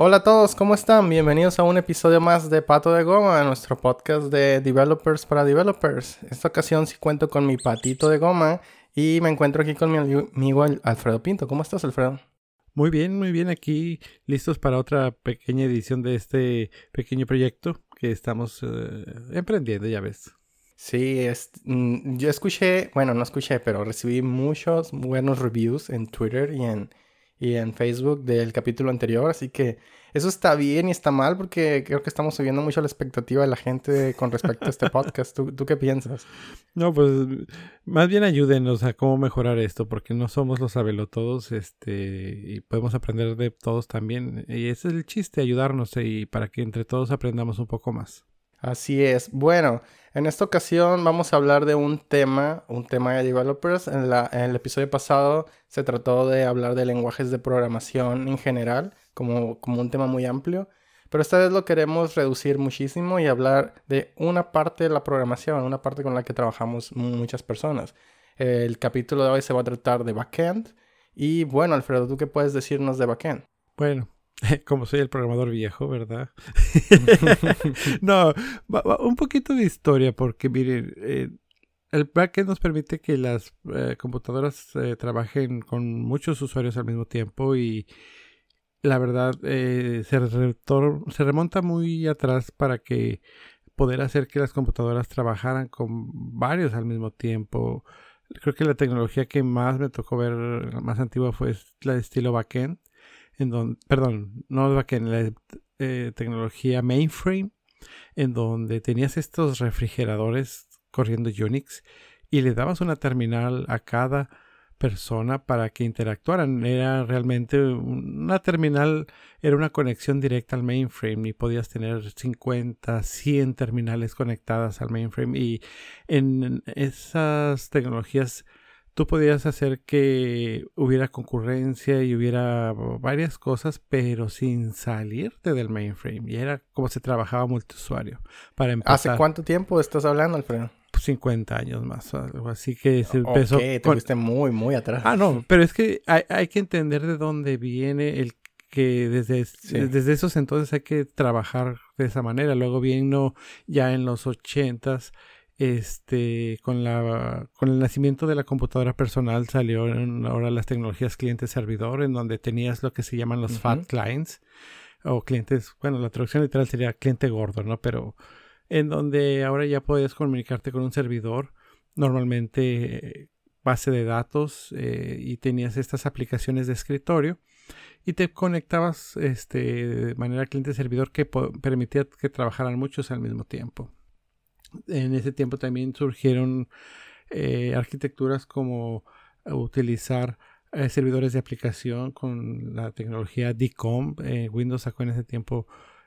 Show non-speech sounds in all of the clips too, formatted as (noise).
Hola a todos, ¿cómo están? Bienvenidos a un episodio más de Pato de Goma, nuestro podcast de developers para developers. Esta ocasión sí cuento con mi patito de goma y me encuentro aquí con mi amigo Alfredo Pinto. ¿Cómo estás, Alfredo? Muy bien, muy bien. Aquí listos para otra pequeña edición de este pequeño proyecto que estamos eh, emprendiendo, ya ves. Sí, mm, yo escuché, bueno, no escuché, pero recibí muchos buenos reviews en Twitter y en, y en Facebook del capítulo anterior, así que eso está bien y está mal porque creo que estamos subiendo mucho la expectativa de la gente con respecto a este (laughs) podcast. ¿Tú, ¿Tú, qué piensas? No, pues más bien ayúdenos a cómo mejorar esto porque no somos los todos este, y podemos aprender de todos también. Y ese es el chiste, ayudarnos y para que entre todos aprendamos un poco más. Así es. Bueno, en esta ocasión vamos a hablar de un tema, un tema de developers. En, el episodio pasado se trató de hablar de lenguajes de programación en general, como, como un tema muy amplio. Pero esta vez lo queremos reducir muchísimo y hablar de una parte de la programación, una parte con la que trabajamos muchas personas. El capítulo de hoy se va a tratar de backend. Y bueno, Alfredo, ¿tú qué puedes decirnos de backend? Bueno, (laughs) como soy el programador viejo, ¿verdad? (laughs) no, un poquito de historia, porque miren, eh, el backend nos permite que las eh, computadoras eh, trabajen con muchos usuarios al mismo tiempo y la verdad se, se remonta muy atrás para que poder hacer que las computadoras trabajaran con varios al mismo tiempo. Creo que la tecnología que más me tocó ver, más antigua, fue la de estilo backend en donde, perdón, no en la eh, tecnología mainframe, en donde tenías estos refrigeradores corriendo Unix y le dabas una terminal a cada persona para que interactuaran. Era realmente una terminal, era una conexión directa al mainframe y podías tener 50, 100 terminales conectadas al mainframe y en esas tecnologías tú podías hacer que hubiera concurrencia y hubiera varias cosas, pero sin salirte del mainframe. Y era como se trabajaba multiusuario. Para ¿Hace cuánto tiempo estás hablando, Alfredo? 50 años más, algo así que se empezó. te fuiste muy, muy atrás. Ah, no, pero es que hay, que entender de dónde viene el que desde, desde esos entonces hay que trabajar de esa manera. Luego vino ya en los ochentas este, con, la, con el nacimiento de la computadora personal salieron ahora las tecnologías cliente-servidor, en donde tenías lo que se llaman los fat clients, o clientes, bueno, la traducción literal sería cliente gordo, ¿no? Pero en donde ahora ya podías comunicarte con un servidor, normalmente base de datos, eh, y tenías estas aplicaciones de escritorio y te conectabas este, de manera cliente-servidor que permitía que trabajaran muchos al mismo tiempo en ese tiempo también surgieron eh, arquitecturas como utilizar eh, servidores de aplicación con la tecnología DCOM. Eh, Windows sacó en ese tiempo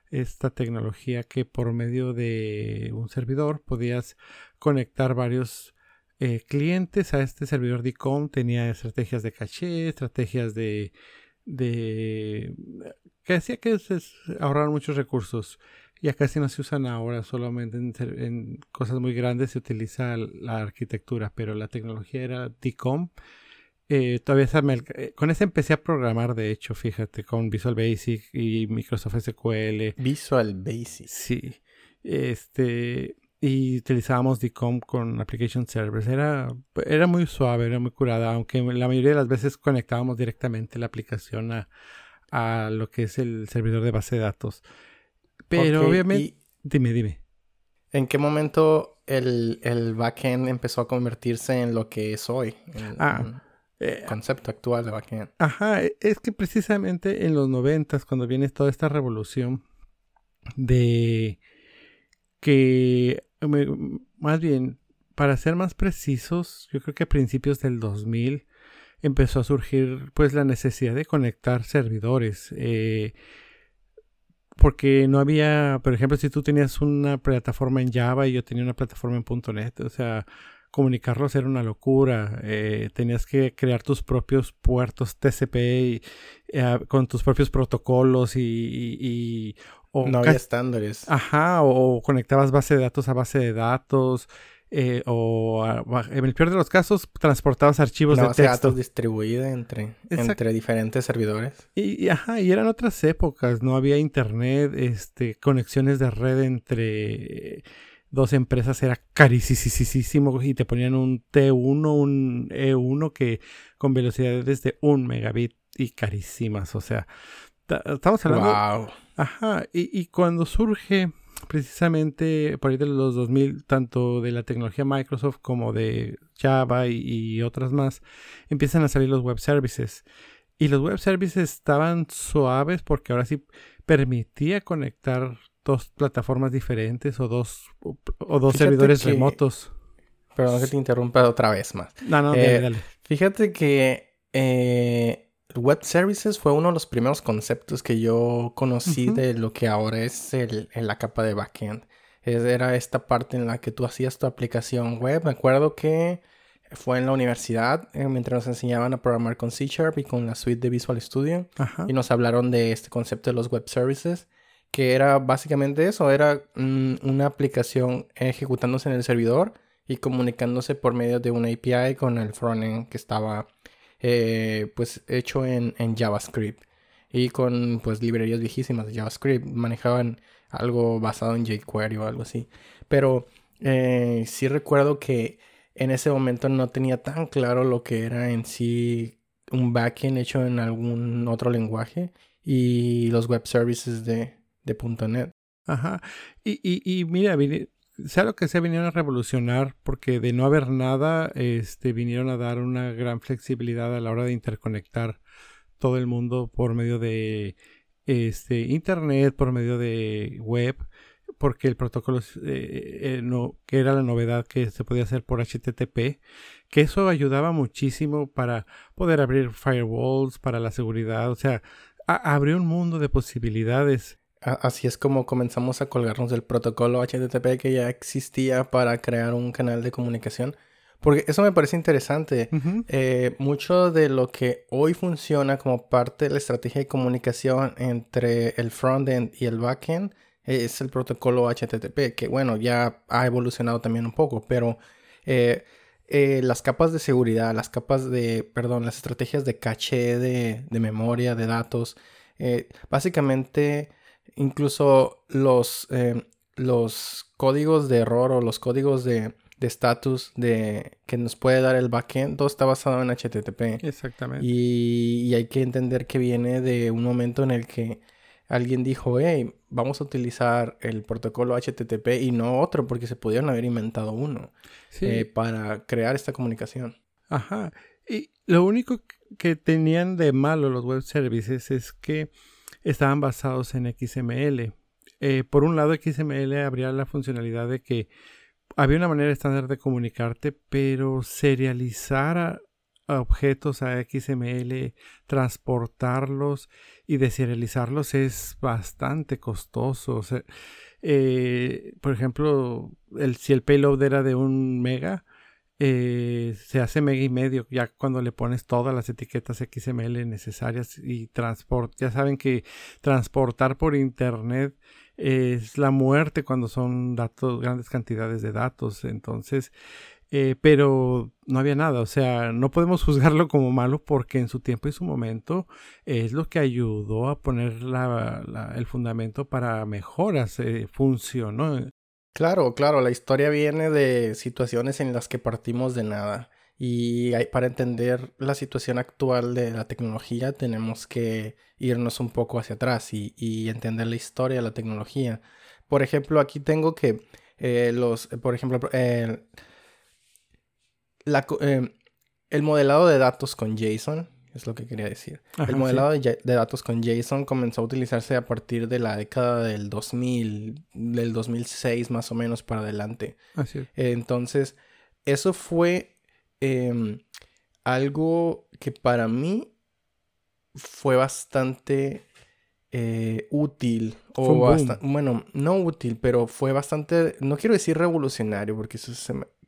esta tecnología que por medio de un servidor podías conectar varios clientes a este servidor DCOM. Tenía estrategias de caché, estrategias de, que hacía que se muchos recursos ya casi no se usan ahora, solamente en, cosas muy grandes se utiliza la arquitectura, pero la tecnología era DCOM. Eh, todavía eh, con ese empecé a programar, de hecho, fíjate, con Visual Basic y Microsoft SQL. Visual Basic. Sí. Este, y utilizábamos DCOM con Application Servers. Era, era muy suave, era muy curada, aunque la mayoría de las veces conectábamos directamente la aplicación a, a lo que es el servidor de base de datos. Pero obviamente... Dime, dime. ¿En qué momento el, el, backend empezó a convertirse en lo que es hoy? ah. el eh, concepto actual de backend. Ajá, e, es que precisamente en los noventas, cuando viene toda esta revolución de que, más bien, para ser más precisos, yo creo que a principios del 2000 empezó a surgir pues la necesidad de conectar servidores. Eh, porque no había, por ejemplo, si tú tenías una plataforma en Java y yo tenía una plataforma en .NET, o sea, comunicarlos era una locura. Eh, tenías que crear tus propios puertos TCP y, eh, con tus propios protocolos y... no había estándares. Ajá, o, conectabas base de datos a base de datos. Eh, o en el peor de los casos transportabas archivos de texto. datos distribuida entre, entre diferentes servidores. Y, ajá, y eran otras épocas, no había internet, este, conexiones de red entre dos empresas era carísimo y te ponían un T1, un E1 que con velocidades de un megabit y carísimas, o sea, estamos hablando... Wow. Ajá, y, y cuando surge precisamente por ahí de los 2000, tanto de la tecnología Microsoft como de Java y, otras más, empiezan a salir los web services. Y los web services estaban suaves porque ahora sí permitía conectar dos plataformas diferentes o dos, o, dos servidores remotos. Perdón que te interrumpa otra vez más. No, no, dale, eh, dale. Fíjate que eh, Web Services fue uno de los primeros conceptos que yo conocí de lo que ahora es el, la capa de backend. era esta parte en la que tú hacías tu aplicación web. Me acuerdo que fue en la universidad eh, mientras nos enseñaban a programar con C Sharp y con la suite de Visual Studio. Y nos hablaron de este concepto de los Web Services, que era básicamente eso, era mm, una aplicación ejecutándose en el servidor y comunicándose por medio de una API con el frontend que estaba eh, pues hecho en, JavaScript y con pues librerías viejísimas de JavaScript. Manejaban algo basado en jQuery o algo así. Pero eh, sí recuerdo que en ese momento no tenía tan claro lo que era en sí un backend hecho en algún otro lenguaje y los web services de, de .NET. Ajá. Y, y, y mira, sea lo que sea, vinieron a revolucionar porque de no haber nada, este, vinieron a dar una gran flexibilidad a la hora de interconectar todo el mundo por medio de este, internet, por medio de web, porque el protocolo eh, eh, que era la novedad que se podía hacer por HTTP, que eso ayudaba muchísimo para poder abrir firewalls, para la seguridad, o sea, abrió un mundo de posibilidades Así es como comenzamos a colgarnos del protocolo HTTP que ya existía para crear un canal de comunicación. Porque eso me parece interesante. Eh, mucho de lo que hoy funciona como parte de la estrategia de comunicación entre el frontend y el backend es el protocolo HTTP, que bueno, ya ha evolucionado también un poco, pero eh, eh, las capas de seguridad, las capas de, perdón, las estrategias de caché de, de memoria, de datos, básicamente incluso los, eh, los códigos de error o los códigos de estatus de, que nos puede dar el backend, todo está basado en HTTP. Exactamente. Y, hay que entender que viene de un momento en el que alguien dijo, hey, vamos a utilizar el protocolo HTTP y no otro, porque se pudieron haber inventado uno eh, para crear esta comunicación. Ajá. Y lo único que tenían de malo los web services es que estaban basados en XML. Eh, por un lado, XML habría la funcionalidad de que había una manera estándar de comunicarte, pero serializar a, objetos a XML, transportarlos y deserializarlos es bastante costoso. Eh, por ejemplo, si el payload era de un mega, eh, se hace mega y medio ya cuando le pones todas las etiquetas XML necesarias y transport. Ya saben que transportar por internet es la muerte cuando son datos, grandes cantidades de datos. Entonces, eh, pero no había nada. O sea, no podemos (laughs) juzgarlo como malo porque en su tiempo y su momento es lo que ayudó a poner el fundamento para mejoras. Eh, funcionó. Claro, claro, la historia viene de situaciones en las que partimos de nada. Y para entender la situación actual de la tecnología tenemos que irnos un poco hacia atrás y, entender la historia de la tecnología. Por ejemplo, aquí tengo que eh, los, por ejemplo, la, eh, el modelado de datos con JSON es lo que quería decir. el modelado de, datos con JSON comenzó a utilizarse a partir de la década del 2000, del 2006 más o menos para adelante. Así entonces, eso fue em, algo que para mí fue bastante eh, útil. O bueno, no útil, pero fue bastante, no quiero decir revolucionario, porque eso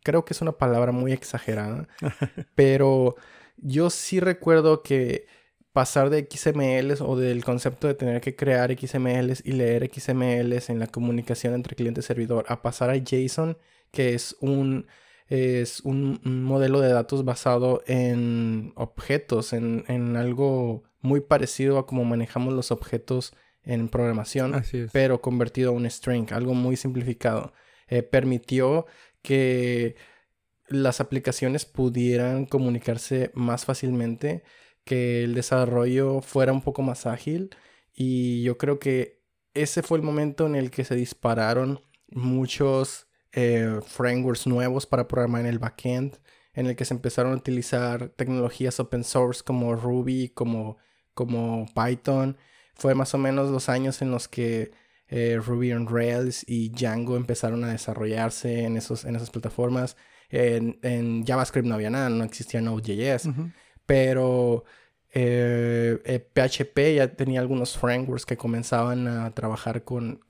creo que es una palabra muy exagerada, (laughs) pero yo sí recuerdo que pasar de XMLs o del concepto de tener que crear XMLs y leer XMLs en la comunicación entre cliente y servidor a pasar a JSON, que es un, es un, modelo de datos basado en objetos, en, en, algo muy parecido a cómo manejamos los objetos en programación, pero convertido a un string, algo muy simplificado. Eh, permitió que las aplicaciones pudieran comunicarse más fácilmente que el desarrollo fuera un poco más ágil y yo creo que ese fue el momento en el que se dispararon muchos eh, frameworks nuevos para programar en el backend, en el que se empezaron a utilizar tecnologías open source como Ruby, como, como Python. Fue más o menos los años en los que eh, Ruby on Rails y Django empezaron a desarrollarse en, esos, en esas plataformas. En, en JavaScript no había nada, no existía Node.js pero PHP eh, eh, ya tenía algunos frameworks que comenzaban a trabajar con,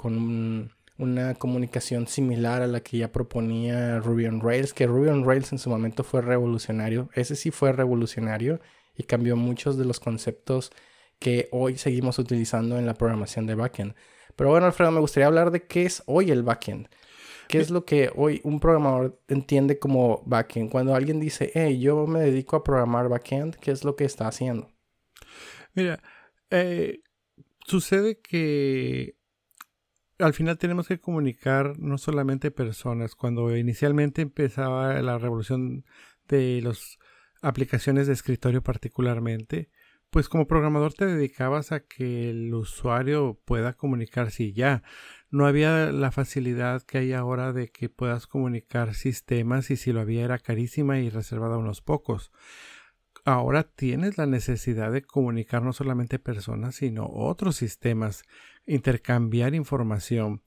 una comunicación similar a la que ya proponía Ruby on Rails, que Ruby on Rails en su momento fue revolucionario, ese sí fue revolucionario y cambió muchos de los conceptos que hoy seguimos utilizando en la programación de backend. Pero bueno, Alfredo, me gustaría hablar de qué es hoy el backend. ¿Qué es lo que hoy un programador entiende como backend? Cuando alguien dice, hey, yo me dedico a programar backend, ¿qué es lo que está haciendo? Mira, eh, sucede que al final tenemos que comunicar no solamente personas. Cuando inicialmente empezaba la revolución de las aplicaciones de escritorio particularmente, pues como programador te dedicabas a que el usuario pueda comunicarse y ya no había la facilidad que hay ahora de que puedas comunicar sistemas y si lo había era carísima y reservada a unos pocos. Ahora tienes la necesidad de comunicar no solamente personas, sino otros sistemas, intercambiar información.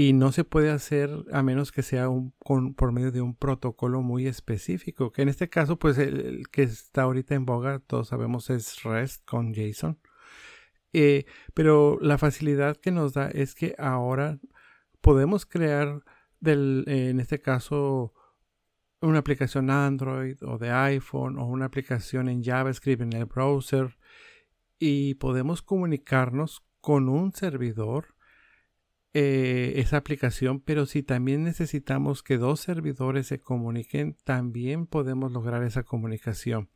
Y no se puede hacer a menos que sea un, por medio de un protocolo muy específico, que en este caso, pues el que está ahorita en boga, todos sabemos, es REST con JSON. Eh, pero la facilidad que nos da es que ahora podemos crear del, en este caso una aplicación Android o de iPhone o una aplicación en JavaScript en el browser y podemos comunicarnos con un servidor eh, esa aplicación, pero si también necesitamos que dos servidores se comuniquen, también podemos lograr esa comunicación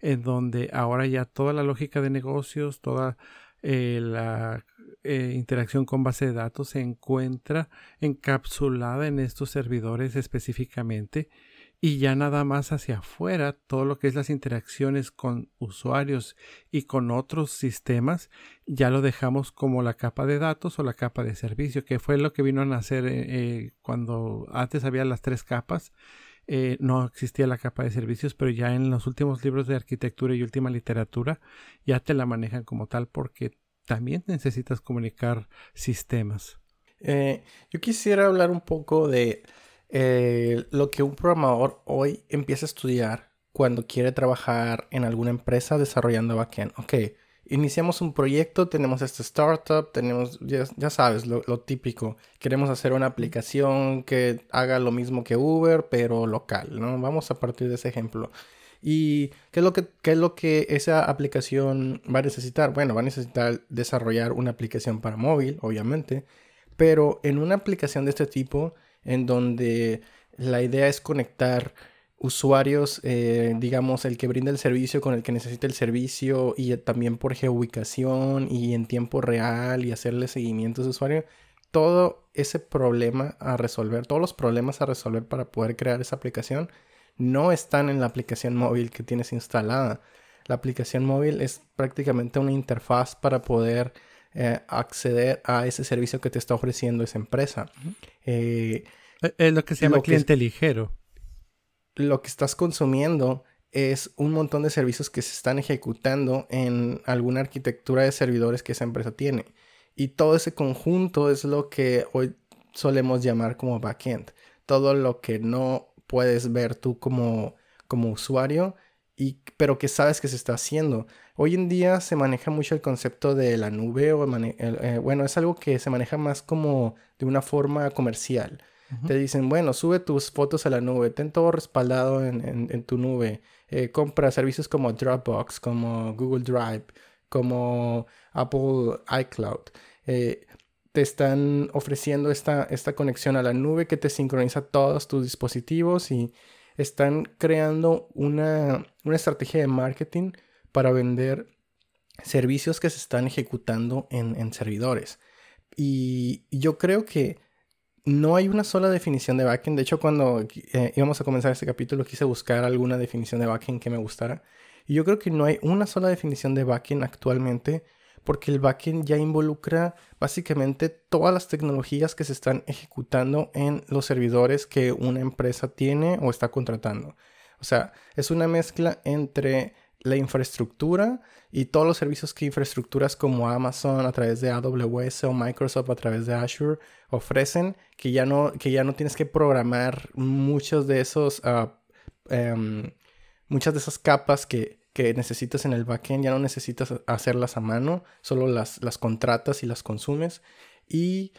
en donde ahora ya toda la lógica de negocios, toda eh, la eh, interacción con base de datos se encuentra encapsulada en estos servidores específicamente y ya nada más hacia afuera todo lo que es las interacciones con usuarios y con otros sistemas ya lo dejamos como la capa de datos o la capa de servicio que fue lo que vino a nacer eh, cuando antes había las tres capas no existía la capa de servicios, pero ya en los últimos libros de arquitectura y última literatura ya te la manejan como tal porque también necesitas comunicar sistemas. Eh, yo quisiera hablar un poco de eh, lo que un programador hoy empieza a estudiar cuando quiere trabajar en alguna empresa desarrollando backend. Ok, iniciamos un proyecto, tenemos este startup, tenemos, ya, sabes, lo, lo, típico. Queremos hacer una aplicación que haga lo mismo que Uber, pero local, ¿no? Vamos a partir de ese ejemplo. ¿Y qué es, lo que, qué es lo que esa aplicación va a necesitar? Bueno, va a necesitar desarrollar una aplicación para móvil, obviamente, pero en una aplicación de este tipo, en donde la idea es conectar usuarios, eh, digamos, el que brinda el servicio con el que necesita el servicio y también por geoubicación y en tiempo real y hacerle seguimiento a ese usuario, todo ese problema a resolver, todos los problemas a resolver para poder crear esa aplicación no están en la aplicación móvil que tienes instalada. La aplicación móvil es prácticamente una interfaz para poder eh, acceder a ese servicio que te está ofreciendo esa empresa. Eh, es lo que se llama cliente ligero. Lo que estás consumiendo es un montón de servicios que se están ejecutando en alguna arquitectura de servidores que esa empresa tiene. Y todo ese conjunto es lo que hoy solemos llamar como backend. Todo lo que no puedes ver tú como, como usuario, y, pero que sabes que se está haciendo. Hoy en día se maneja mucho el concepto de la nube, o eh, bueno, es algo que se maneja más como de una forma comercial. Te dicen, bueno, sube tus fotos a la nube, ten todo respaldado en, tu nube. Eh, compra servicios como Dropbox, como Google Drive, como Apple iCloud. Eh, te están ofreciendo esta, esta conexión a la nube que te sincroniza todos tus dispositivos y están creando una, estrategia de marketing para vender servicios que se están ejecutando en, servidores. Y yo creo que no hay una sola definición de backend. De hecho, cuando eh, íbamos a comenzar este capítulo, quise buscar alguna definición de backend que me gustara. Y yo creo que no hay una sola definición de backend actualmente porque el backend ya involucra básicamente todas las tecnologías que se están ejecutando en los servidores que una empresa tiene o está contratando. O sea, es una mezcla entre la infraestructura y todos los servicios que infraestructuras como Amazon a través de AWS o Microsoft a través de Azure ofrecen, que ya no, que ya no tienes que programar muchos de esos, ah, em, muchas de esas capas que, que necesitas en el backend, ya no necesitas hacerlas a mano, solo las, las contratas y las consumes. Y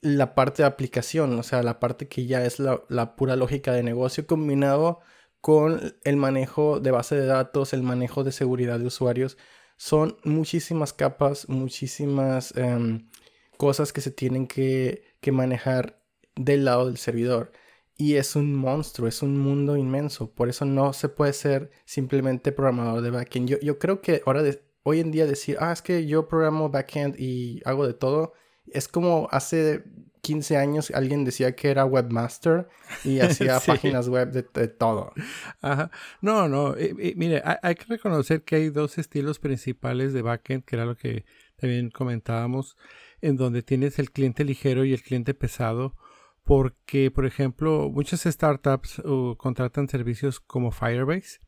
la parte de aplicación, o sea, la parte que ya es la, la, pura lógica de negocio combinado con el manejo de base de datos, el manejo de seguridad de usuarios. Son muchísimas capas, muchísimas em, cosas que se tienen que, que manejar del lado del servidor y es un monstruo, es un mundo inmenso. Por eso no se puede ser simplemente programador de backend. Yo, creo que ahora hoy en día decir, ah, es que yo programo backend y hago de todo, es como hace 15 años alguien decía que era webmaster y (laughs) hacía páginas web de, todo. Ajá. No, no, eh, eh, mire, hay, hay, que reconocer que hay dos estilos principales de backend, que era lo que también comentábamos, en donde tienes el cliente ligero y el cliente pesado porque, por ejemplo, muchas startups uh, contratan servicios como Firebase,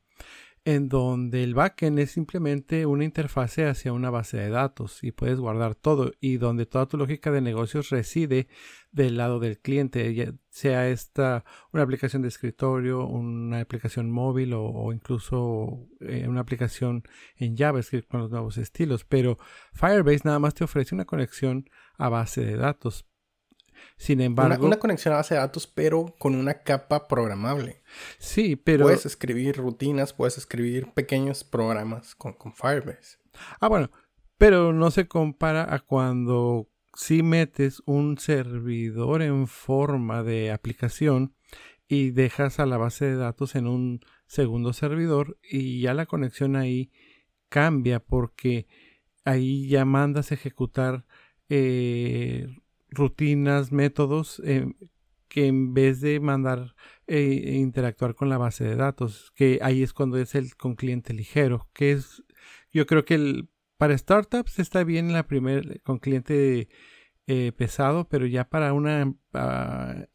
en donde el backend es simplemente una interfase hacia una base de datos y puedes guardar todo y donde toda tu lógica de negocios reside del lado del cliente, sea esta una aplicación de escritorio, una aplicación móvil o, incluso eh, una aplicación en JavaScript con los nuevos estilos. Pero Firebase nada más te ofrece una conexión a base de datos sin embargo. Una, conexión a base de datos, pero con una capa programable. Sí, pero. Puedes escribir rutinas, puedes escribir pequeños programas con, Firebase. Ah, bueno. Pero no se compara a cuando si metes un servidor en forma de aplicación y dejas a la base de datos en un segundo servidor y ya la conexión ahí cambia porque ahí ya mandas ejecutar eh, rutinas, métodos eh, que en vez de mandar e interactuar con la base de datos, que ahí es cuando es el con cliente ligero, que es, yo creo que el, para startups está bien la primer con cliente eh, pesado, pero ya para una,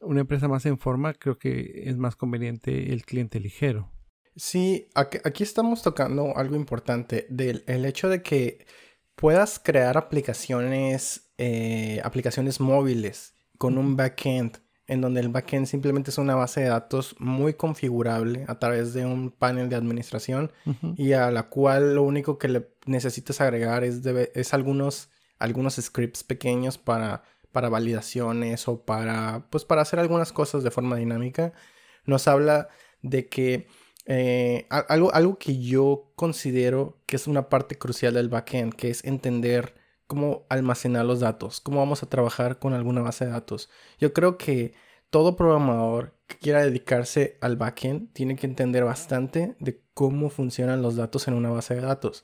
una empresa más en forma creo que es más conveniente el cliente ligero. Sí, aquí, estamos tocando algo importante del el hecho de que puedas crear aplicaciones eh, aplicaciones móviles con un backend en donde el backend simplemente es una base de datos muy configurable a través de un panel de administración y a la cual lo único que le necesitas agregar es, es algunos, algunos scripts pequeños para, para validaciones o para, pues para hacer algunas cosas de forma dinámica. Nos habla de que eh, algo, algo que yo considero que es una parte crucial del backend, que es entender cómo almacenar los datos, cómo vamos a trabajar con alguna base de datos. Yo creo que todo programador que quiera dedicarse al backend tiene que entender bastante de cómo funcionan los datos en una base de datos.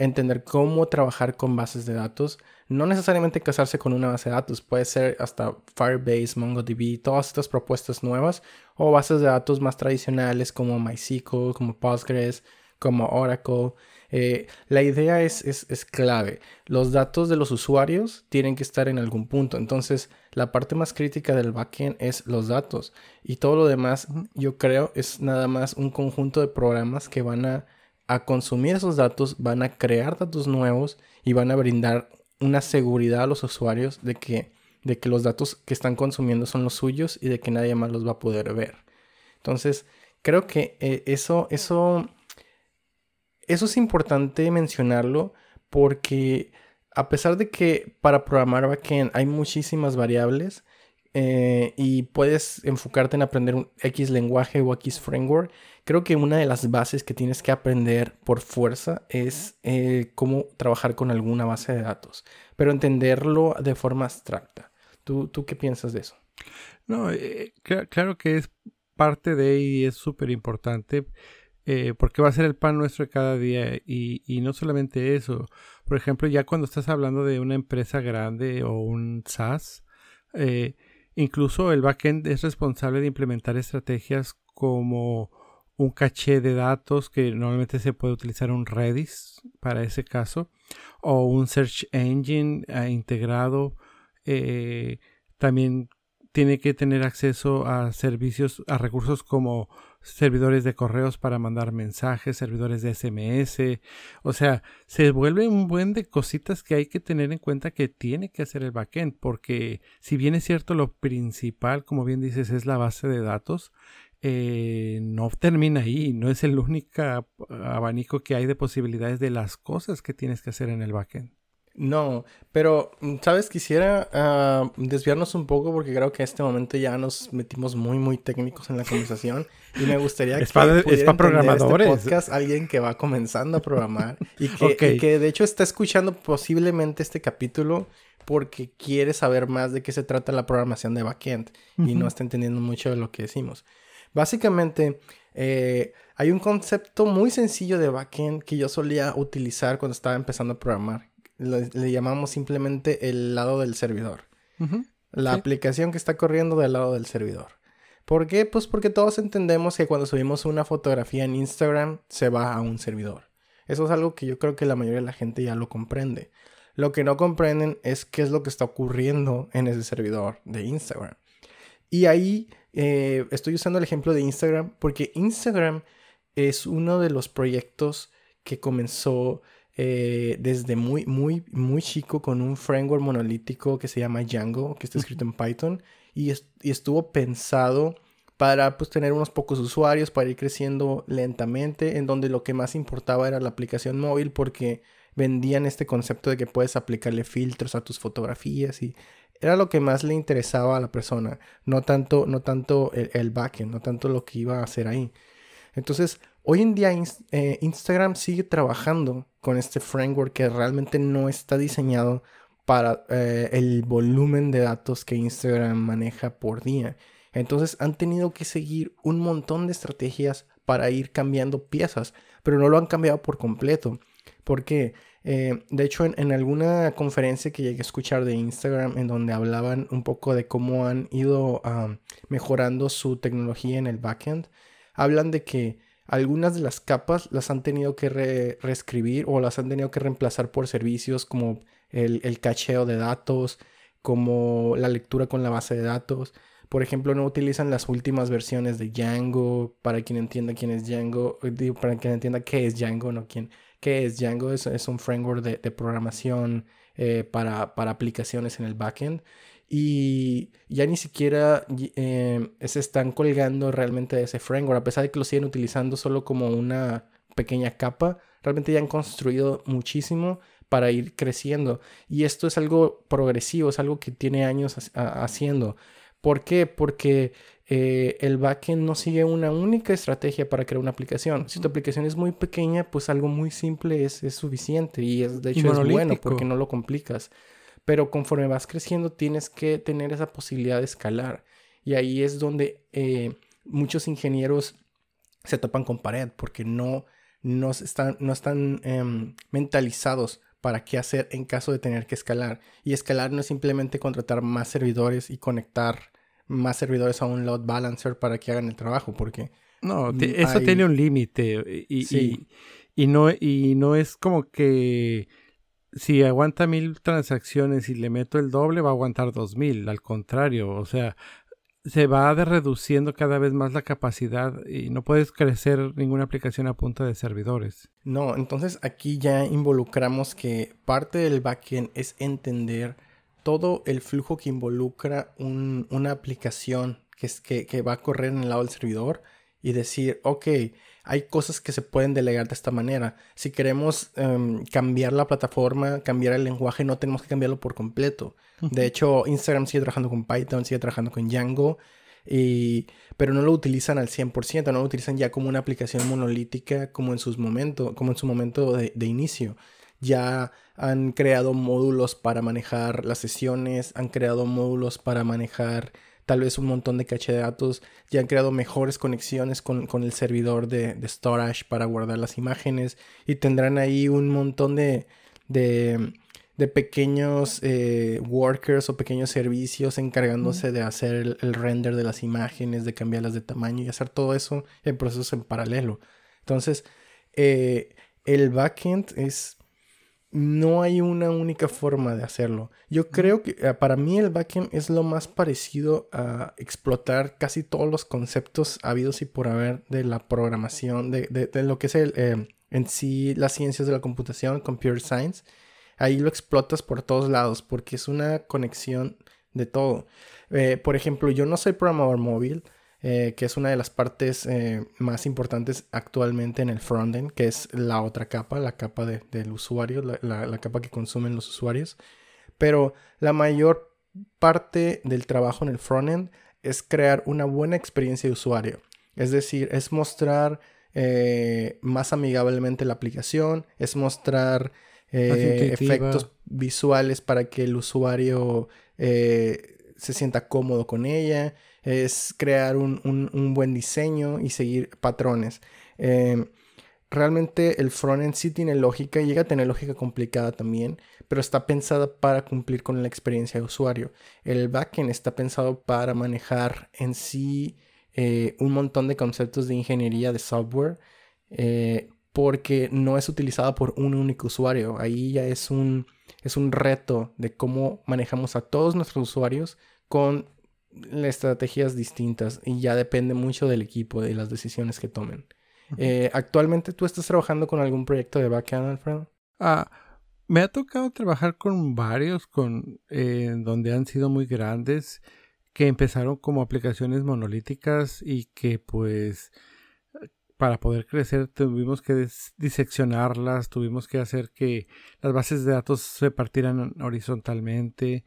Entender cómo trabajar con bases de datos. No necesariamente casarse con una base de datos. Puede ser hasta Firebase, MongoDB, todas estas propuestas nuevas. O bases de datos más tradicionales como MySQL, como Postgres, como Oracle. Eh, la idea es, es, clave. Los datos de los usuarios tienen que estar en algún punto. Entonces, la parte más crítica del backend es los datos. Y todo lo demás, yo creo, es nada más un conjunto de programas que van a, a consumir esos datos, van a crear datos nuevos y van a brindar una seguridad a los usuarios de que, de que los datos que están consumiendo son los suyos y de que nadie más los va a poder ver. Entonces, creo que eh, eso, eso eso es importante mencionarlo porque a pesar de que para programar backend hay muchísimas variables, eh, y puedes enfocarte en aprender un X lenguaje o X framework, creo que una de las bases que tienes que aprender por fuerza es eh, cómo trabajar con alguna base de datos, pero entenderlo de forma abstracta. ¿Tú, tú qué piensas de eso? No, eh, claro que es parte de y es súper importante. porque va a ser el pan nuestro de cada día y, y, no solamente eso. Por ejemplo, ya cuando estás hablando de una empresa grande o un SaaS, eh, Incluso el backend es responsable de implementar estrategias como un caché de datos que normalmente se puede utilizar un Redis para ese caso o un search engine eh, integrado eh, también tiene que tener acceso a servicios a recursos como servidores de correos para mandar mensajes, servidores de SMS, o sea, se vuelve un buen de cositas que hay que tener en cuenta que tiene que hacer el backend, porque si bien es cierto lo principal, como bien dices, es la base de datos, eh, no termina ahí, no es el único abanico que hay de posibilidades de las cosas que tienes que hacer en el backend. No, pero, mm, ¿sabes? Quisiera ah, desviarnos un poco porque creo que en este momento ya nos metimos muy, muy técnicos en la conversación y me gustaría (laughs) que para, es para programadores. Este podcast alguien que va comenzando a programar y que, que de hecho está escuchando posiblemente este capítulo porque quiere saber más de qué se trata la programación de backend y no está entendiendo mucho de lo que decimos. Básicamente, eh, hay un concepto muy sencillo de backend que yo solía utilizar cuando estaba empezando a programar le, llamamos simplemente el lado del servidor. La aplicación que está corriendo del lado del servidor. ¿Por qué? Pues porque todos entendemos que cuando subimos una fotografía en Instagram se va a un servidor. Eso es algo que yo creo que la mayoría de la gente ya lo comprende. Lo que no comprenden es qué es lo que está ocurriendo en ese servidor de Instagram. Y ahí eh, estoy usando el ejemplo de Instagram porque Instagram es uno de los proyectos que comenzó eh, desde muy, muy, muy chico con un framework monolítico que se llama Django, que está escrito en Python, y, estuvo pensado para pues, tener unos pocos usuarios, para ir creciendo lentamente, en donde lo que más importaba era la aplicación móvil, porque vendían este concepto de que puedes aplicarle filtros a tus fotografías y era lo que más le interesaba a la persona, no tanto, no tanto el, el backend, no tanto lo que iba a hacer ahí. Entonces, Hoy en día eh, Instagram sigue trabajando con este framework que realmente no está diseñado para eh, el volumen de datos que Instagram maneja por día. Entonces han tenido que seguir un montón de estrategias para ir cambiando piezas, pero no lo han cambiado por completo. Porque, eh, de hecho, en, alguna conferencia que llegué a escuchar de Instagram, en donde hablaban un poco de cómo han ido mejorando su tecnología en el backend, hablan de que algunas de las capas las han tenido que reescribir o las han tenido que reemplazar por servicios como el, cacheo de datos, como la lectura con la base de datos. Por ejemplo, no utilizan las últimas versiones de Django. Para quien entienda quién es Django, eh, para quien entienda qué es Django, no quién, qué es Django, es, es un framework de, programación eh, para, para, aplicaciones en el backend y ya ni siquiera eh, se están colgando realmente de ese framework, a pesar de que lo siguen utilizando solo como una pequeña capa, realmente ya han construido muchísimo para ir creciendo. Y esto es algo progresivo, es algo que tiene años haciendo. ¿Por qué? Porque eh, el backend no sigue una única estrategia para crear una aplicación. Si tu aplicación es muy pequeña, pues algo muy simple es, suficiente y es, de hecho es bueno porque no lo complicas. Pero conforme vas creciendo tienes que tener esa posibilidad de escalar. Y ahí es donde eh, muchos ingenieros se topan con pared porque no, no están, no están em, mentalizados para qué hacer en caso de tener que escalar. Y escalar no es simplemente contratar más servidores y conectar más servidores a un load balancer para que hagan el trabajo, porque... No, eso tiene un límite y, y, no, y no es como que si aguanta mil transacciones y le meto el doble, va a aguantar dos mil. Al contrario, o sea, se va reduciendo cada vez más la capacidad y no puedes crecer ninguna aplicación a punta de servidores. No, entonces aquí ya involucramos que parte del backend es entender todo el flujo que involucra una aplicación que, es, que, que va a correr en el lado del servidor y decir, ok, hay cosas que se pueden delegar de esta manera. Si queremos em, cambiar la plataforma, cambiar el lenguaje, no tenemos que cambiarlo por completo. De hecho, Instagram sigue trabajando con Python, sigue trabajando con Django, y, pero no lo utilizan al 100%, no lo utilizan ya como una aplicación monolítica como en, sus momentos, como en su momento de, de inicio. Ya han creado módulos para manejar las sesiones, han creado módulos para manejar tal vez un montón de caché de datos, ya han creado mejores conexiones con, el servidor de, storage para guardar las imágenes y tendrán ahí un montón de, de, pequeños eh, workers o pequeños servicios encargándose de hacer el, render de las imágenes, de cambiarlas de tamaño y hacer todo eso en procesos en paralelo. Entonces, eh, el backend es no hay una única forma de hacerlo. Yo creo que eh, para mí el backend es lo más parecido a explotar casi todos los conceptos habidos y por haber de la programación, de, lo que es el, eh, en sí las ciencias de la computación, computer science. Ahí lo explotas por todos lados porque es una conexión de todo. Eh, por ejemplo, yo no soy programador móvil. Eh, que es una de las partes eh, más importantes actualmente en el frontend, que es la otra capa, la capa del usuario, la, capa que consumen los usuarios. Pero la mayor parte del trabajo en el frontend es crear una buena experiencia de usuario. Es decir, es mostrar eh, más amigablemente la aplicación, es mostrar efectos visuales para que el usuario se sienta cómodo con ella, es crear un, buen diseño y seguir patrones. Em, realmente el frontend sí tiene lógica, llega a tener lógica complicada también, pero está pensada para cumplir con la experiencia de usuario. El backend está pensado para manejar en sí eh, un montón de conceptos de ingeniería de software. Eh, porque no es utilizado por un único usuario. Ahí ya es un, es un reto de cómo manejamos a todos nuestros usuarios con estrategias distintas y ya depende mucho del equipo, de las decisiones que tomen. Eh, ¿Actualmente tú estás trabajando con algún proyecto de backend, Alfredo? Ah, me ha tocado trabajar con varios, con eh, donde han sido muy grandes, que empezaron como aplicaciones monolíticas y que pues para poder crecer tuvimos que diseccionarlas, tuvimos que hacer que las bases de datos se partieran horizontalmente,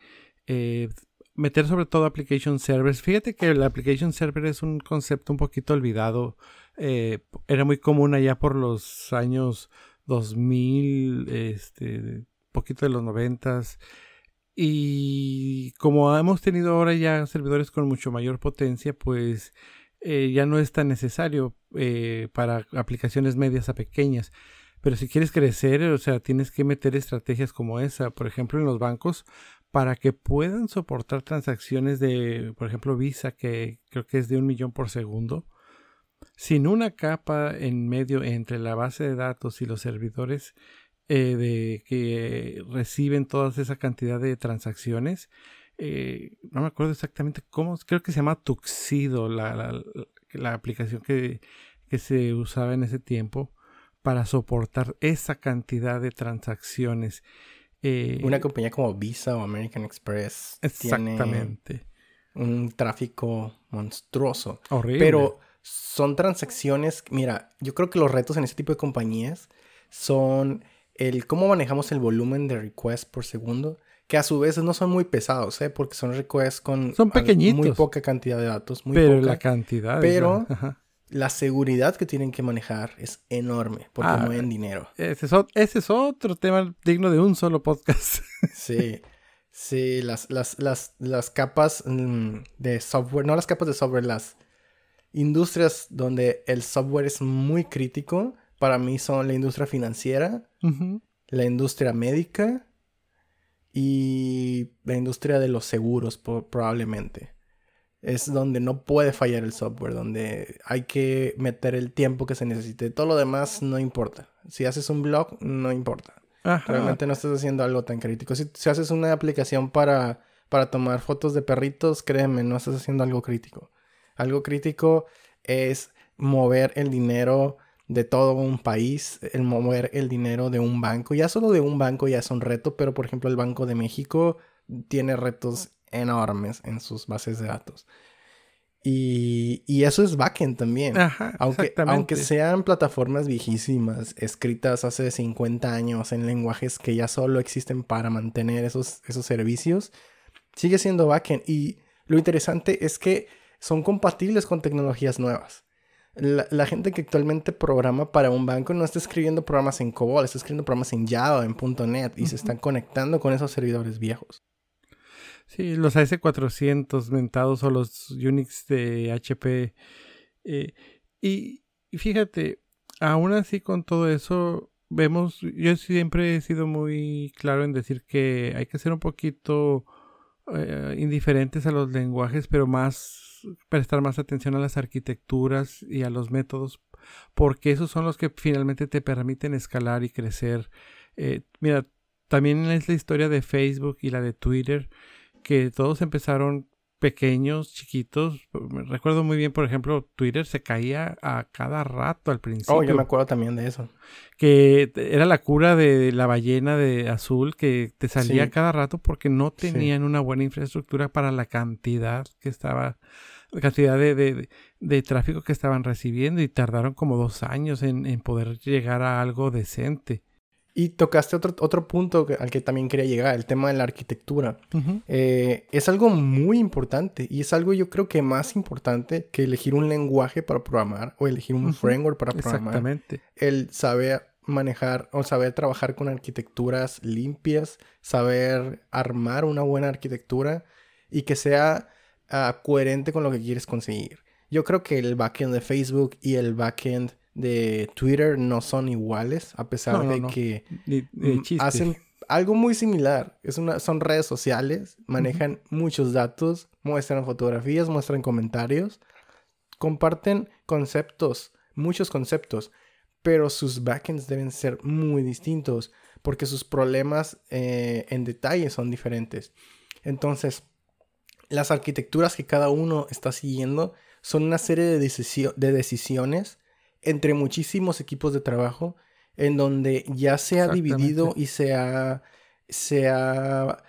eh, meter sobre todo application servers. Fíjate que el application server es un concepto un poquito olvidado. Eh, era muy común allá por los años 2000, este, poquito de los 90 y como hemos tenido ahora ya servidores con mucho mayor potencia, pues eh, ya no es tan necesario eh, para aplicaciones medias a pequeñas. Pero si quieres crecer, o sea, tienes que meter estrategias como esa. Por ejemplo, en los bancos, para que puedan soportar transacciones de, por ejemplo, Visa, que creo que es de un millón por segundo, sin una capa en medio entre la base de datos y los servidores eh, de que reciben toda esa cantidad de transacciones. Eh, no me acuerdo exactamente cómo, creo que se llama Tuxido, la, la aplicación que, que se usaba en ese tiempo para soportar esa cantidad de transacciones. Eh, Una compañía como Visa o American Express exactamente. tiene un tráfico monstruoso. Horrible. Pero son transacciones, mira, yo creo que los retos en ese tipo de compañías son el cómo manejamos el volumen de requests por segundo, que a su vez no son muy pesados, ¿eh? porque son requests con son pequeñitos. muy poca cantidad de datos, muy pero la cantidad. Pero (laughs) la seguridad que tienen que manejar es enorme porque ah, mueven dinero. Ese es, otro tema digno de un solo podcast. (laughs) sí, sí, las, las, las, las capas mm, de software, no las capas de software, las industrias donde el software es muy crítico, para mí son la industria financiera, la industria médica y la industria de los seguros probablemente es donde no puede fallar el software, donde hay que meter el tiempo que se necesite. Todo lo demás no importa. Si haces un blog, no importa. Realmente no estás haciendo algo tan crítico. Si, si, haces una aplicación para, para tomar fotos de perritos, créeme, no estás haciendo algo crítico. Algo crítico es mover el dinero de todo un país, el mover el dinero de un banco. Ya solo de un banco ya es un reto, pero por ejemplo el Banco de México tiene retos enormes en sus bases de datos. Y, y eso es backend también. Ajá, aunque, aunque sean plataformas viejísimas, escritas hace 50 años en lenguajes que ya solo existen para mantener esos, esos servicios, sigue siendo backend. Y lo interesante es que son compatibles con tecnologías nuevas. La, gente que actualmente programa para un banco no está escribiendo programas en COBOL, está escribiendo programas en Java, en .NET y se están conectando con esos servidores viejos. Sí, los AS400 mentados o los Unix de HP. Eh, y, fíjate, aún así con todo eso, vemos, yo siempre he sido muy claro en decir que hay que ser un poquito eh, indiferentes a los lenguajes, pero más prestar más atención a las arquitecturas y a los métodos, porque esos son los que finalmente te permiten escalar y crecer. Eh, mira, también es la historia de Facebook y la de Twitter que todos empezaron pequeños, chiquitos. Me recuerdo muy bien, por ejemplo, Twitter se caía a cada rato al principio. Oh, yo me acuerdo también de eso. Que era la cura de la ballena de azul que te salía cada rato porque no tenían una buena infraestructura para la cantidad que estaba, la cantidad de, de, tráfico que estaban recibiendo y tardaron como dos años en, en poder llegar a algo decente. Y tocaste otro, otro punto al que también quería llegar, el tema de la arquitectura. Eh, es algo muy importante y es algo yo creo que más importante que elegir un lenguaje para programar o elegir un framework para programar. Exactamente. El saber manejar o saber trabajar con arquitecturas limpias, saber armar una buena arquitectura y que sea ah, coherente con lo que quieres conseguir. Yo creo que el backend de Facebook y el backend de Twitter no son iguales, a pesar de que hacen algo muy similar. Es una, son redes sociales, manejan muchos datos, muestran fotografías, muestran comentarios, comparten conceptos, muchos conceptos, pero sus backends deben ser muy distintos porque sus problemas eh, en detalle son diferentes. Entonces, las arquitecturas que cada uno está siguiendo son una serie de, de decisiones entre muchísimos equipos de trabajo en donde ya se ha dividido y se ha, se ha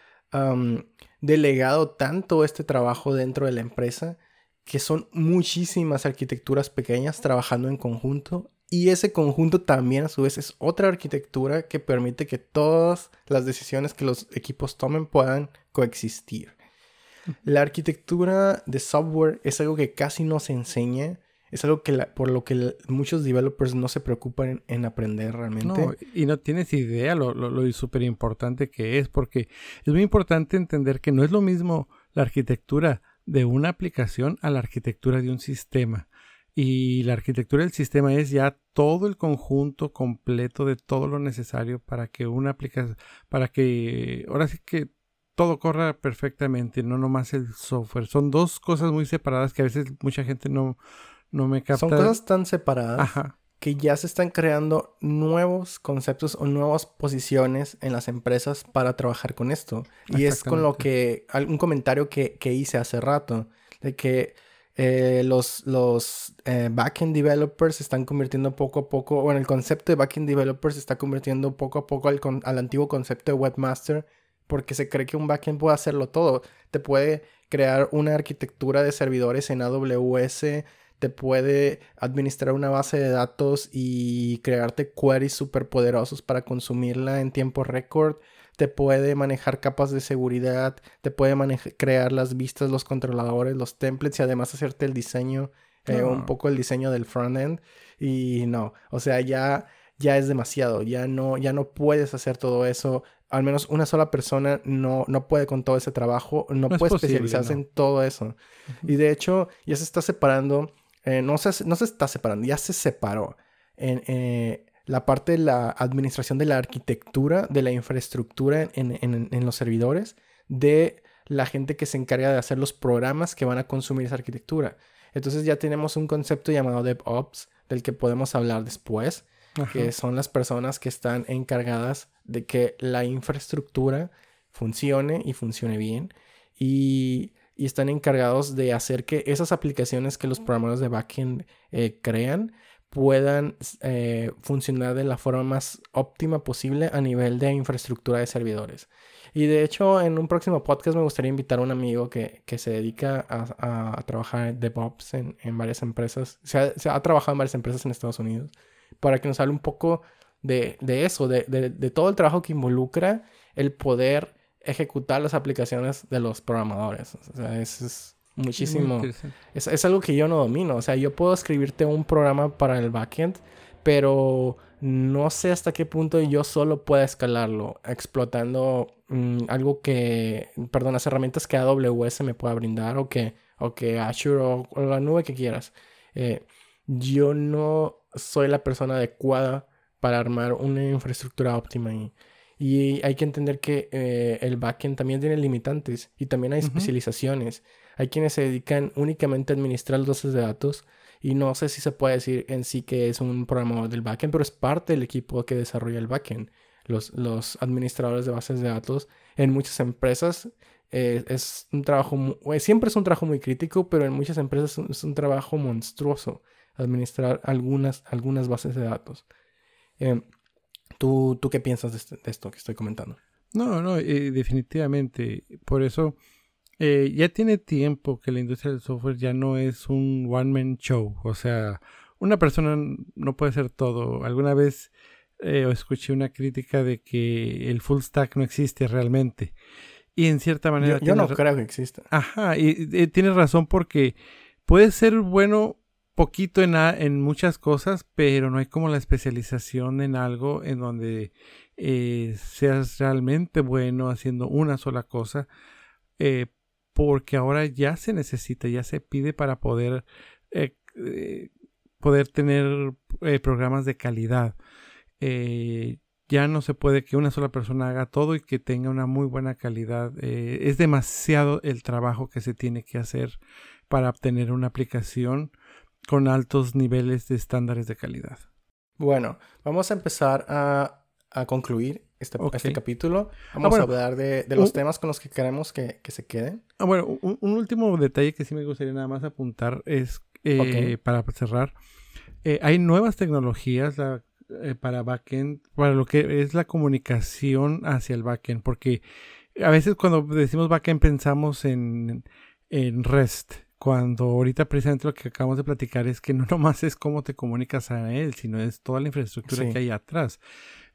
delegado tanto este trabajo dentro de la empresa que son muchísimas arquitecturas pequeñas trabajando en conjunto y ese conjunto también a su vez es otra arquitectura que permite que todas las decisiones que los equipos tomen puedan coexistir. La arquitectura de software es algo que casi no se enseña es algo que por lo que muchos developers no se preocupan en, aprender realmente. Y no tienes idea lo, lo, súper importante que es, porque es muy importante entender que no es lo mismo la arquitectura de una aplicación a la arquitectura de un sistema. Y la arquitectura del sistema es ya todo el conjunto completo de todo lo necesario para que una aplicación, para que ahora sí que todo corra perfectamente, no nomás el software. Son dos cosas muy separadas que a veces mucha gente no, no me capta. Son cosas tan separadas que ya se están creando nuevos conceptos o nuevas posiciones en las empresas para trabajar con esto. Y es con lo que, un comentario que, hice hace rato, de que eh, los, los eh, backend developers se están convirtiendo poco a poco, bueno, el concepto de backend developers se está convirtiendo poco a poco al, al antiguo concepto de webmaster, porque se cree que un backend puede hacerlo todo. Te puede crear una arquitectura de servidores en AWS, te puede administrar una base de datos y crearte queries súper poderosos para consumirla en tiempo récord. Te puede manejar capas de seguridad, te puede crear las vistas, los controladores, los templates y además hacerte el diseño, eh, un poco el diseño del frontend. Y no, o sea, ya, ya es demasiado, ya no, ya no puedes hacer todo eso. Al menos una sola persona no, no puede con todo ese trabajo, no, puede especializarse en todo eso. Y de hecho, ya se está separando eh, no, se, no se está separando, ya se separó en eh, la parte de la administración de la arquitectura, de la infraestructura en, los servidores, de la gente que se encarga de hacer los programas que van a consumir esa arquitectura. Entonces ya tenemos un concepto llamado DevOps, del que podemos hablar después, que son las personas que están encargadas de que la infraestructura funcione y funcione bien. Y y están encargados de hacer que esas aplicaciones que los programadores de backend eh, crean puedan eh, funcionar de la forma más óptima posible a nivel de infraestructura de servidores. Y de hecho, en un próximo podcast me gustaría invitar a un amigo que, que se dedica a, a, trabajar en DevOps en, en varias empresas. Se ha, se ha, trabajado en varias empresas en Estados Unidos. Para que nos hable un poco de, de eso, de, de, de, todo el trabajo que involucra el poder ejecutar las aplicaciones de los programadores. O sea, eso es muchísimo. Es, es algo que yo no domino. O sea, yo puedo escribirte un programa para el backend, pero no sé hasta qué punto yo solo pueda escalarlo explotando mm, algo que, perdón, las herramientas que AWS me pueda brindar o que, o que Azure o, la nube que quieras. Eh, yo no soy la persona adecuada para armar una infraestructura óptima ahí. Y hay que entender que eh, el backend también tiene limitantes y también hay especializaciones. Hay quienes se dedican únicamente a administrar bases de datos y no sé si se puede decir en sí que es un programador del backend, pero es parte del equipo que desarrolla el backend. Los, los administradores de bases de datos en muchas empresas eh, es un trabajo, eh, siempre es un trabajo muy crítico, pero en muchas empresas es un, trabajo monstruoso administrar algunas, algunas bases de datos. Eh, ¿tú, ¿tú, qué piensas este, de, esto que estoy comentando? No, no, definitivamente. Por eso eh, ya tiene tiempo que la industria del software ya no es un one-man show. O sea, una persona no puede ser todo. Alguna vez eh, escuché una crítica de que el full stack no existe realmente. Y en cierta manera... Yo, no creo que exista. Ajá, y, tienes razón porque puede ser bueno poquito en, en muchas cosas, pero no hay como la especialización en algo en donde eh, seas realmente bueno haciendo una sola cosa. Eh, porque ahora ya se necesita, ya se pide para poder, eh, poder tener programas de calidad. ya no se puede que una sola persona haga todo y que tenga una muy buena calidad. es demasiado el trabajo que se tiene que hacer para obtener una aplicación con altos niveles de estándares de calidad. Bueno, vamos a empezar a, a concluir este, este capítulo. Ah, Vamos a hablar de, los temas con los que queremos que, se queden. Ah, bueno, un, último detalle que sí me gustaría nada más apuntar es, eh, para cerrar, eh, hay nuevas tecnologías eh, para backend, para lo que es la comunicación hacia el backend, porque a veces cuando decimos backend pensamos en, en REST, cuando ahorita precisamente lo que acabamos de platicar es que no (laughs) nomás es cómo te comunicas a él, sino es toda la infraestructura que hay atrás.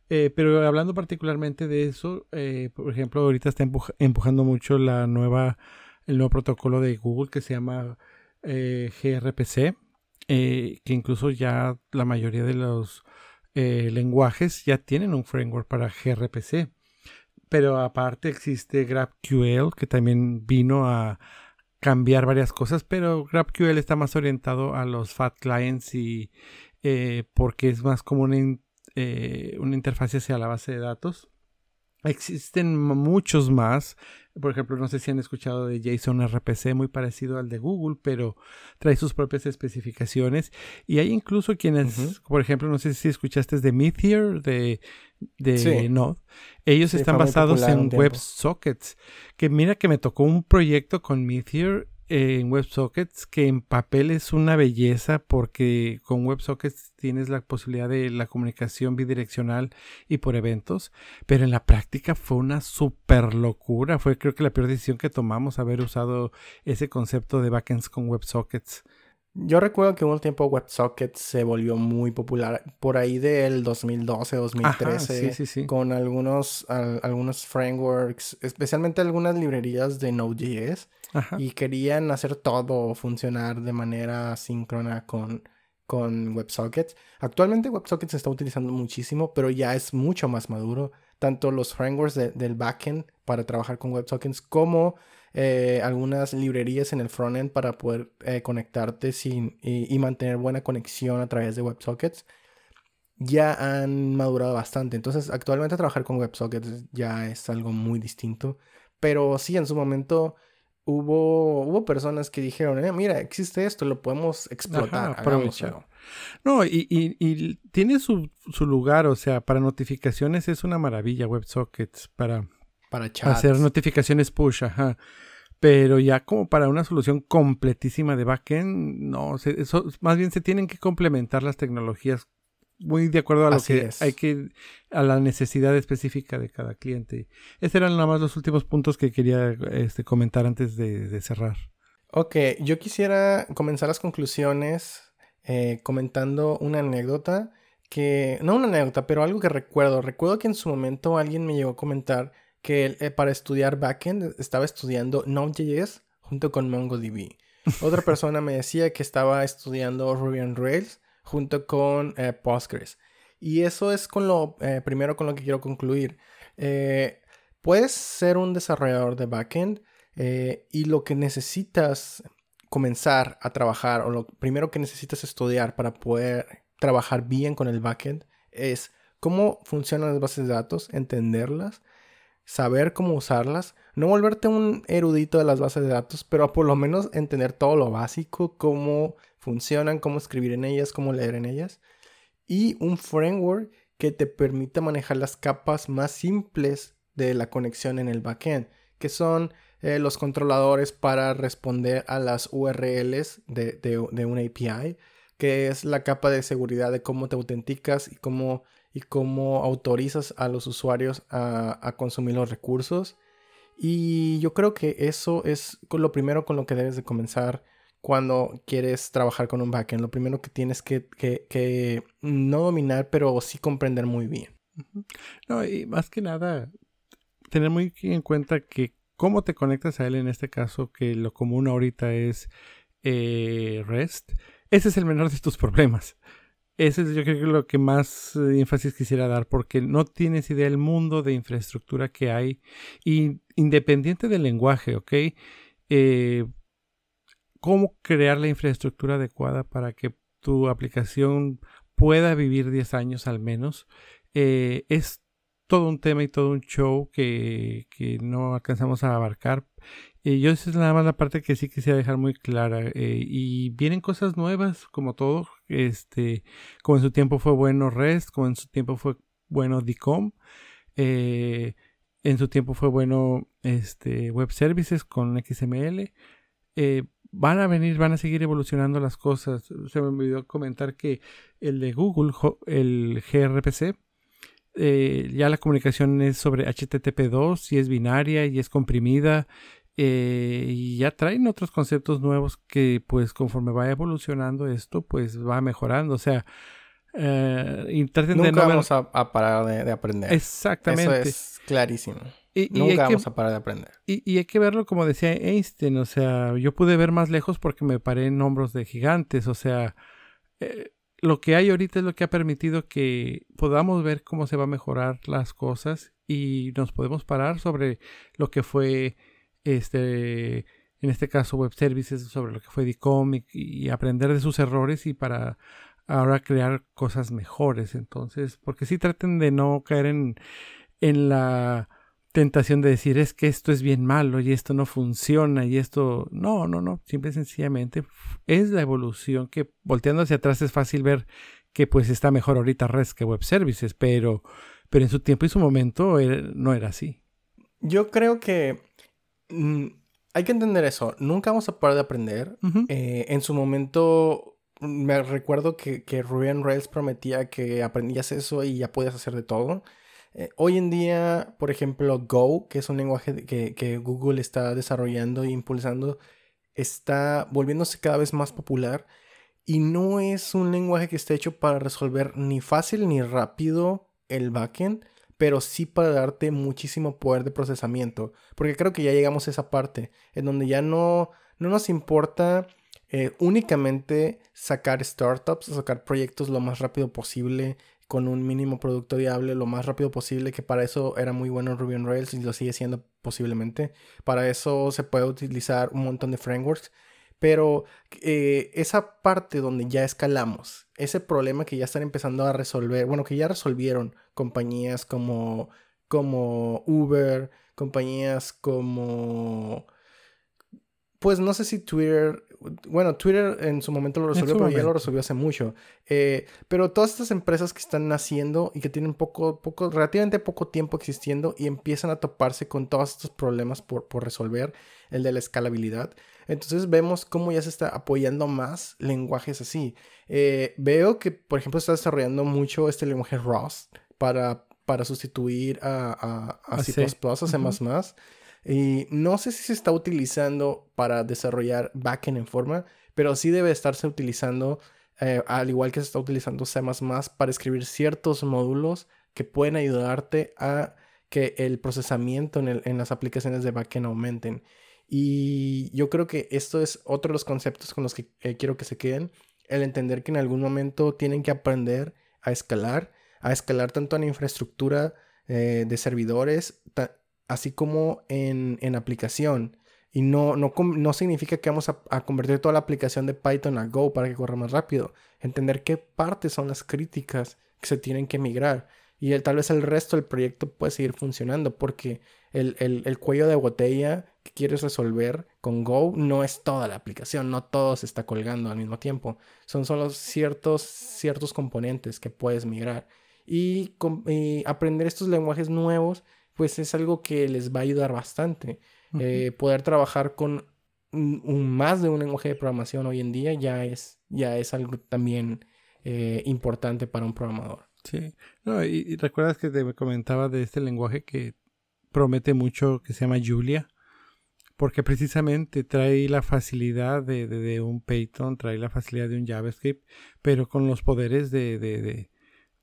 Eh, pero hablando particularmente de eso, eh, por ejemplo, ahorita está empujando mucho la nueva, el nuevo protocolo de Google que se llama eh, gRPC, que incluso ya la mayoría de los lenguajes ya tienen un framework para gRPC. Pero aparte existe GraphQL que también vino a cambiar varias cosas, pero GraphQL está más orientado a los fat clients y porque es más como una eh, una interfaz hacia la base de datos. Existen muchos más. Por ejemplo, no sé si han escuchado de JSON RPC, muy parecido al de Google, pero trae sus propias especificaciones. Y hay incluso quienes, por ejemplo, no sé si escuchaste de Meteor, de, de Node. Ellos están basados en WebSockets. Que mira que me tocó un proyecto con Meteor en WebSockets que en papel es una belleza porque con WebSockets tienes la posibilidad de la comunicación bidireccional y por eventos, pero en la práctica fue una super locura. Fue creo que la peor decisión que tomamos haber usado ese concepto de backends con WebSockets. Yo recuerdo que un tiempo WebSockets se volvió muy popular por ahí del 2012, 2013, con algunos, algunos frameworks, especialmente algunas librerías de Node.js y querían hacer todo funcionar de manera síncrona con, con WebSockets. Actualmente WebSockets se está utilizando muchísimo, pero ya es mucho más maduro. Tanto los frameworks del backend para trabajar con WebSockets como eh, algunas librerías en el frontend para poder eh, conectarte sin, y, y, mantener buena conexión a través de WebSockets ya han madurado bastante. Entonces, actualmente trabajar con WebSockets ya es algo muy distinto. Pero sí, en su momento hubo, hubo personas que dijeron, eh, mira, existe esto, lo podemos explotar. Ajá, no, y, y, y, tiene su, su, lugar, o sea, para notificaciones es una maravilla WebSockets, para, para hacer notificaciones push, ajá. Pero ya como para una solución completísima de backend, no, eso, más bien se tienen que complementar las tecnologías muy de acuerdo a lo que hay que, a la necesidad específica de cada cliente. Estos eran nada más los últimos puntos que quería este, comentar antes de, cerrar. Ok, yo quisiera comenzar las conclusiones eh, comentando una anécdota que, no una anécdota, pero algo que recuerdo. Recuerdo que en su momento alguien me llegó a comentar que eh, para estudiar backend estaba estudiando Node.js junto con MongoDB. (laughs) Otra persona me decía que estaba estudiando Ruby on Rails junto con eh, Postgres. Y eso es con lo eh, primero con lo que quiero concluir. Eh, puedes ser un desarrollador de backend y lo que necesitas comenzar a trabajar o lo primero que necesitas estudiar para poder trabajar bien con el backend es cómo funcionan las bases de datos, entenderlas, saber cómo usarlas, no volverte un erudito de las bases de datos, pero por lo menos entender todo lo básico, cómo funcionan, cómo escribir en ellas, cómo leer en ellas. Y un framework que te permita manejar las capas más simples de la conexión en el backend, que son eh, los controladores para responder a las URLs de, de, una API, que es la capa de seguridad de cómo te autenticas y cómo, y cómo autorizas a los usuarios a, consumir los recursos. Y yo creo que eso es lo primero con lo que debes de comenzar cuando quieres trabajar con un backend. Lo primero que tienes que, que, no dominar, pero sí comprender muy bien. No, y más que nada, tener muy en cuenta que cómo te conectas a él en este caso, que lo común ahorita es eh, REST, ese es el menor de tus problemas. Ese es yo creo que lo que más eh, énfasis quisiera dar, porque no tienes idea del mundo de infraestructura que hay, y independiente del lenguaje, ¿ok? Eh, cómo crear la infraestructura adecuada para que tu aplicación pueda vivir 10 años al menos, eh, es todo un tema y todo un show que, no alcanzamos a abarcar. Eh, yo esa es nada más la parte que sí quisiera dejar muy clara. Eh, y vienen cosas nuevas, como todo. Este, como en su tiempo fue bueno REST, como en su tiempo fue bueno DCOM. en su tiempo fue bueno este, Web Services con XML van a venir, van a seguir evolucionando las cosas. Se me olvidó comentar que el de Google, el gRPC, eh, ya la comunicación es sobre HTTP2 y es binaria y es comprimida. Eh, y ya traen otros conceptos nuevos que pues conforme va evolucionando esto pues va mejorando. O sea, eh, Nunca vamos a, parar de, aprender. Exactamente. Eso es clarísimo. Y, Nunca vamos a parar de aprender. Y, hay que verlo como decía Einstein, o sea, yo pude ver más lejos porque me paré en hombros de gigantes, o sea, eh, lo que hay ahorita es lo que ha permitido que podamos ver cómo se va a mejorar las cosas y nos podemos parar sobre lo que fue este en este caso web services sobre lo que fue Dicomic y aprender de sus errores y para ahora crear cosas mejores. Entonces porque si traten de no caer en en la tentación de decir es que esto es bien malo y esto no funciona y esto no, no, no, simple y sencillamente es la evolución que volteando hacia atrás es fácil ver que pues está mejor ahorita REST que web services, pero, pero en su tiempo y su momento no era así. Yo creo que mm, hay que entender eso, nunca vamos a parar de aprender. Eh, en su momento me recuerdo que, que Ruby on Rails prometía que aprendías eso y ya podías hacer de todo. Eh, hoy en día, por ejemplo, Go, que es un lenguaje que, Google está desarrollando e impulsando, está volviéndose cada vez más popular y no es un lenguaje que esté hecho para resolver ni fácil ni rápido el backend, pero sí para darte muchísimo poder de procesamiento, porque creo que ya llegamos a esa parte en donde ya no, no nos importa eh, únicamente sacar startups, sacar proyectos lo más rápido posible con un mínimo producto viable lo más rápido posible, que para eso era muy bueno Ruby on Rails y lo sigue siendo posiblemente. Para eso se puede utilizar un montón de frameworks. Pero eh, esa parte donde ya escalamos, ese problema que ya están empezando a resolver, bueno, que ya resolvieron compañías como, como Uber, compañías como... Pues no sé si Twitter bueno, Twitter en su momento lo resolvió, pero ya lo resolvió hace mucho. Eh, pero todas estas empresas que están naciendo y que tienen poco, poco, relativamente poco tiempo existiendo y empiezan a toparse con todos estos problemas por, por resolver, el de la escalabilidad. Entonces vemos cómo ya se está apoyando más lenguajes así. Eh, veo que, por ejemplo, está desarrollando mucho este lenguaje Rust para, para sustituir a, a, a C++, a C++. Y no sé si se está utilizando para desarrollar backend en forma, pero sí debe estarse utilizando, eh, al igual que se está utilizando C para escribir ciertos módulos que pueden ayudarte a que el procesamiento en, las aplicaciones de backend aumenten. Y yo creo que esto es otro de los conceptos con los que eh, quiero que se queden, el entender que en algún momento tienen que aprender a escalar, a escalar tanto en infraestructura eh, de servidores, así como en, aplicación. Y no, no, no, significa que vamos a, convertir toda la aplicación de Python a Go para que corra más rápido. Entender qué partes son las críticas que se tienen que migrar. Y tal vez el resto del proyecto puede seguir funcionando porque el, el, cuello de botella que quieres resolver con Go no es toda la aplicación, no todo se está colgando al mismo tiempo. Son solo ciertos, ciertos componentes que puedes migrar. y aprender estos lenguajes nuevos pues es algo que les va a ayudar bastante. Eh, poder trabajar con un, más de un lenguaje de programación hoy en día ya es, ya es algo también eh, importante para un programador. Sí, no, y, recuerdas que te comentaba de este lenguaje que promete mucho que se llama Julia, porque precisamente trae la facilidad de, de, un Python, trae la facilidad de un JavaScript, pero con los poderes de, de,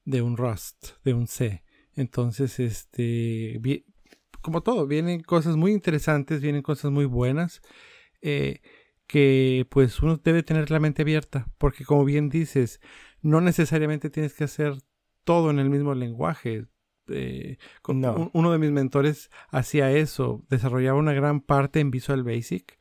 de un Rust, de un C. Entonces, este, como todo, vienen cosas muy interesantes, vienen cosas muy buenas, eh, que pues uno debe tener la mente abierta, porque como bien dices, no necesariamente tienes que hacer todo en el mismo lenguaje. Eh, uno de mis mentores hacía eso, desarrollaba una gran parte en Visual Basic,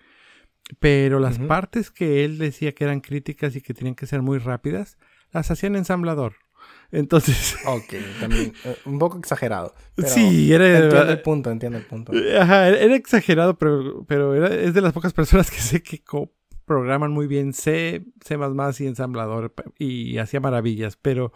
pero las partes que él decía que eran críticas y que tenían que ser muy rápidas, las hacía en ensamblador. Entonces. Ok, también. Eh, un poco exagerado. sí, era. Entiendo el punto, entiendo el punto. Ajá, era exagerado, pero, pero era, es de las pocas personas que sé que programan muy bien C, C y ensamblador y hacía maravillas, pero,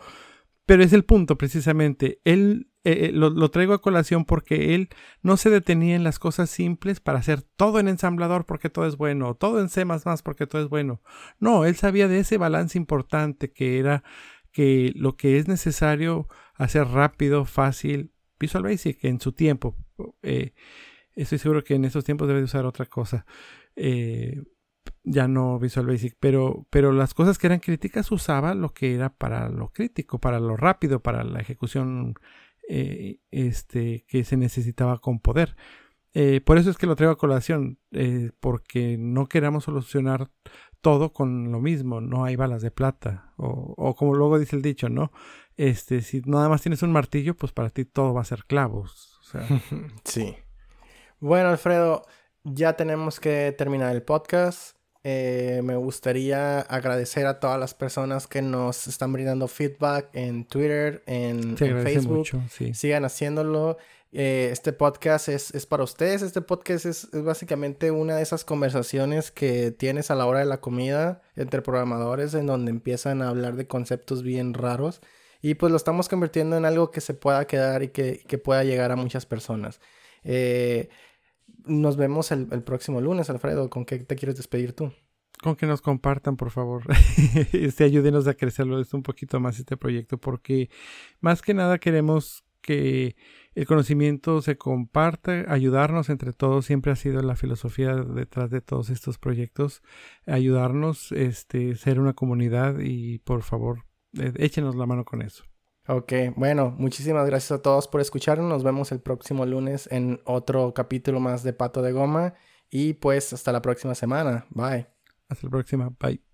pero es el punto precisamente. Él eh, eh, lo, lo, traigo a colación porque él no se detenía en las cosas simples para hacer todo en ensamblador porque todo es bueno, todo en C porque todo es bueno. No, él sabía de ese balance importante que era que lo que es necesario hacer rápido, fácil, Visual Basic en su tiempo. Eh, estoy seguro que en esos tiempos debe usar otra cosa. Eh, ya no Visual Basic, pero, pero las cosas que eran críticas usaba lo que era para lo crítico, para lo rápido, para la ejecución eh, este, que se necesitaba con poder. por eso es que lo traigo a colación, porque no queramos solucionar todo con lo mismo, no hay balas de plata. O, o, como luego dice el dicho, ¿no? Este, si nada más tienes un martillo, pues para ti todo va a ser clavos. (laughs) sí. Bueno, Alfredo, ya tenemos que terminar el podcast. Eh, me gustaría agradecer a todas las personas que nos están brindando feedback en Twitter, en, Facebook. Sigan haciéndolo. Eh, este podcast es, es, para ustedes. Este podcast es, es, básicamente una de esas conversaciones que tienes a la hora de la comida entre programadores en donde empiezan a hablar de conceptos bien raros. Y pues lo estamos convirtiendo en algo que se pueda quedar y que, que pueda llegar a muchas personas. Eh, nos vemos el, el, próximo lunes, Alfredo. ¿Con qué te quieres despedir tú? Con que nos compartan, por favor. (laughs) este, ayúdenos a crecerlo un poquito más este proyecto, porque más que nada queremos que el conocimiento se comparta, ayudarnos entre todos, siempre ha sido la filosofía detrás de todos estos proyectos, ayudarnos, este, ser una comunidad y por favor, eh, échenos la mano con eso. Ok, bueno, muchísimas gracias a todos por escucharnos. Nos vemos el próximo lunes en otro capítulo más de Pato de Goma. Y pues hasta la próxima semana. Bye. Hasta la próxima. Bye.